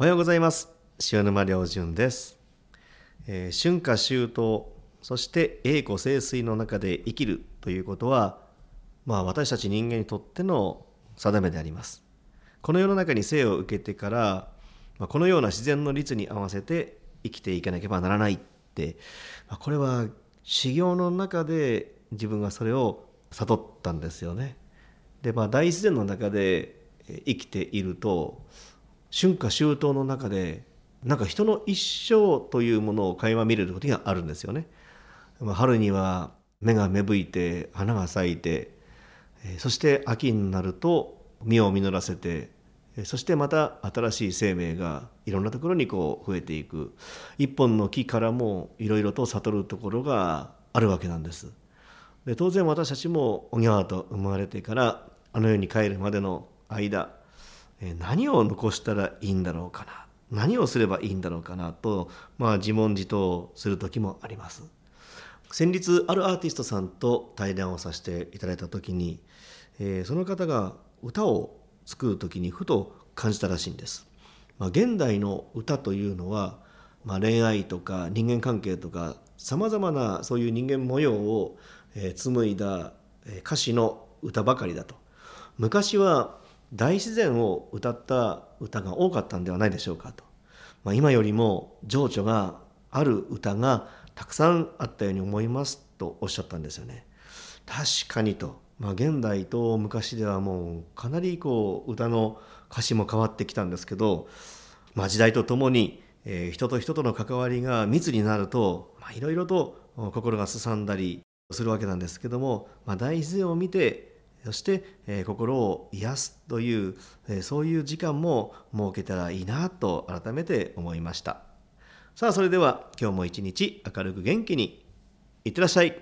おはようございます。塩沼良純です、えー春夏秋冬そして栄枯盛衰の中で生きるということはまあ私たち人間にとっての定めであります。この世の中に生を受けてから、まあ、このような自然の律に合わせて生きていかなければならないって、まあ、これは修行の中で自分はそれを悟ったんですよね。でまあ大自然の中で生きていると春夏秋冬の中でなんか人の一生というものを垣間見れることがあるんですよね。春には芽が芽吹いて花が咲いてそして秋になると実を実らせてそしてまた新しい生命がいろんなところにこう増えていく一本の木からもいろいろと悟るところがあるわけなんです。で当然私たちもおぎゃーと生まれてからあの世に帰るまでの間何を残したらいいんだろうかな？何をすればいいんだろうかなと、まあ、自問自答する時もあります。先日あるアーティストさんと対談をさせていただいた時に、えーその方が歌を作る時にふと感じたらしいんです、まあ、現代の歌というのは、まあ、恋愛とか人間関係とかさまざまなそういう人間模様を、紡いだ歌詞の歌ばかりだと。昔は大自然を歌った歌が多かったんではないでしょうかと、まあ、今よりも情緒がある歌がたくさんあったように思いますとおっしゃったんですよね。確かにと、まあ、現代と昔ではもうかなりこう歌の歌詞も変わってきたんですけど、まあ、時代とともに、えー人と人との関わりが密になるといろいろと心がすさんだりするわけなんですけども、まあ、大自然を見てそして、えー心を癒すという、えーそういう時間も設けたらいいなと改めて思いました。さあそれでは今日も一日明るく元気にいってらっしゃい。